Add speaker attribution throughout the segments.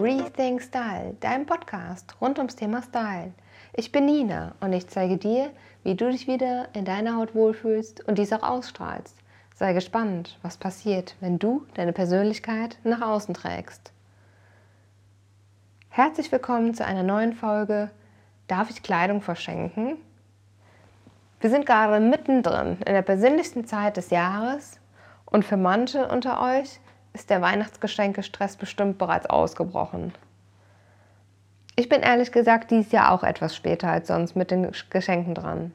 Speaker 1: Rethink Style, dein Podcast rund ums Thema Style. Ich bin Nina und ich zeige dir, wie du dich wieder in deiner Haut wohlfühlst und dies auch ausstrahlst. Sei gespannt, was passiert, wenn du deine Persönlichkeit nach außen trägst. Herzlich willkommen zu einer neuen Folge Darf ich Kleidung verschenken? Wir sind gerade mittendrin in der persönlichsten Zeit des Jahres und für manche unter euch ist der Weihnachtsgeschenke-Stress bestimmt bereits ausgebrochen. Ich bin ehrlich gesagt dieses Jahr auch etwas später als sonst mit den Geschenken dran.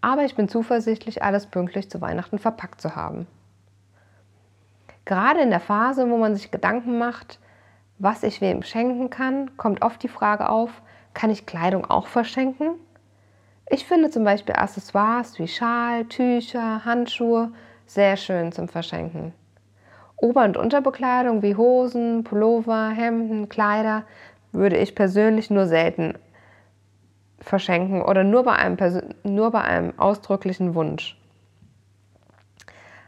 Speaker 1: Aber ich bin zuversichtlich, alles pünktlich zu Weihnachten verpackt zu haben. Gerade in der Phase, wo man sich Gedanken macht, was ich wem schenken kann, kommt oft die Frage auf, kann ich Kleidung auch verschenken? Ich finde zum Beispiel Accessoires wie Schal, Tücher, Handschuhe sehr schön zum Verschenken. Ober- und Unterbekleidung wie Hosen, Pullover, Hemden, Kleider würde ich persönlich nur selten verschenken oder nur bei einem, nur bei einem ausdrücklichen Wunsch.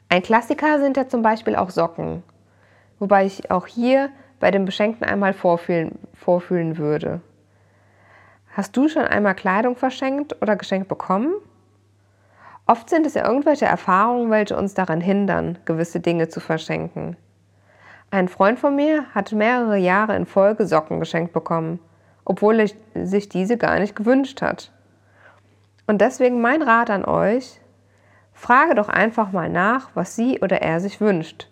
Speaker 1: Ein Klassiker sind ja zum Beispiel auch Socken, wobei ich auch hier bei dem Beschenkten einmal vorfühlen, vorfühlen würde. Hast du schon einmal Kleidung verschenkt oder geschenkt bekommen? Oft sind es ja irgendwelche Erfahrungen, welche uns daran hindern, gewisse Dinge zu verschenken. Ein Freund von mir hat mehrere Jahre in Folge Socken geschenkt bekommen, obwohl er sich diese gar nicht gewünscht hat. Und deswegen mein Rat an euch, frage doch einfach mal nach, was sie oder er sich wünscht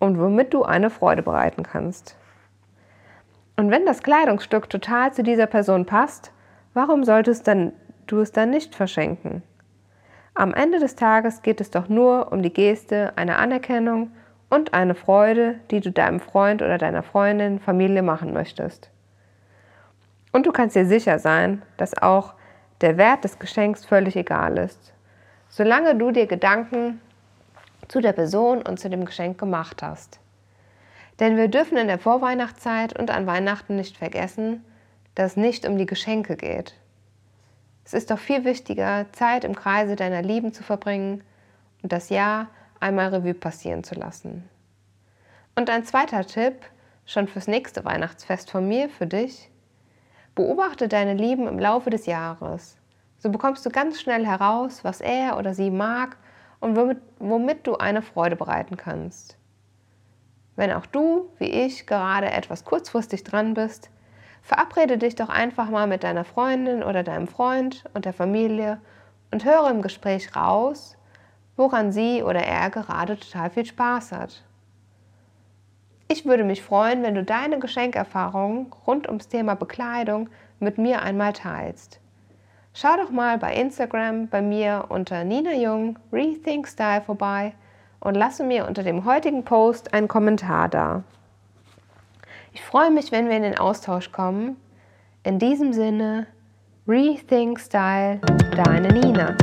Speaker 1: und womit du eine Freude bereiten kannst. Und wenn das Kleidungsstück total zu dieser Person passt, warum solltest du es dann nicht verschenken? Am Ende des Tages geht es doch nur um die Geste einer Anerkennung und eine Freude, die du deinem Freund oder deiner Freundin, Familie machen möchtest. Und du kannst dir sicher sein, dass auch der Wert des Geschenks völlig egal ist, solange du dir Gedanken zu der Person und zu dem Geschenk gemacht hast. Denn wir dürfen in der Vorweihnachtszeit und an Weihnachten nicht vergessen, dass es nicht um die Geschenke geht, es ist doch viel wichtiger, Zeit im Kreise deiner Lieben zu verbringen und das Jahr einmal Revue passieren zu lassen. Und ein zweiter Tipp, schon fürs nächste Weihnachtsfest von mir, für dich. Beobachte deine Lieben im Laufe des Jahres. So bekommst du ganz schnell heraus, was er oder sie mag und womit, womit du eine Freude bereiten kannst. Wenn auch du, wie ich, gerade etwas kurzfristig dran bist, Verabrede dich doch einfach mal mit deiner Freundin oder deinem Freund und der Familie und höre im Gespräch raus, woran sie oder er gerade total viel Spaß hat. Ich würde mich freuen, wenn du deine Geschenkerfahrungen rund ums Thema Bekleidung mit mir einmal teilst. Schau doch mal bei Instagram bei mir unter Nina Jung Rethink Style vorbei und lasse mir unter dem heutigen Post einen Kommentar da. Ich freue mich, wenn wir in den Austausch kommen. In diesem Sinne, Rethink Style, deine Nina.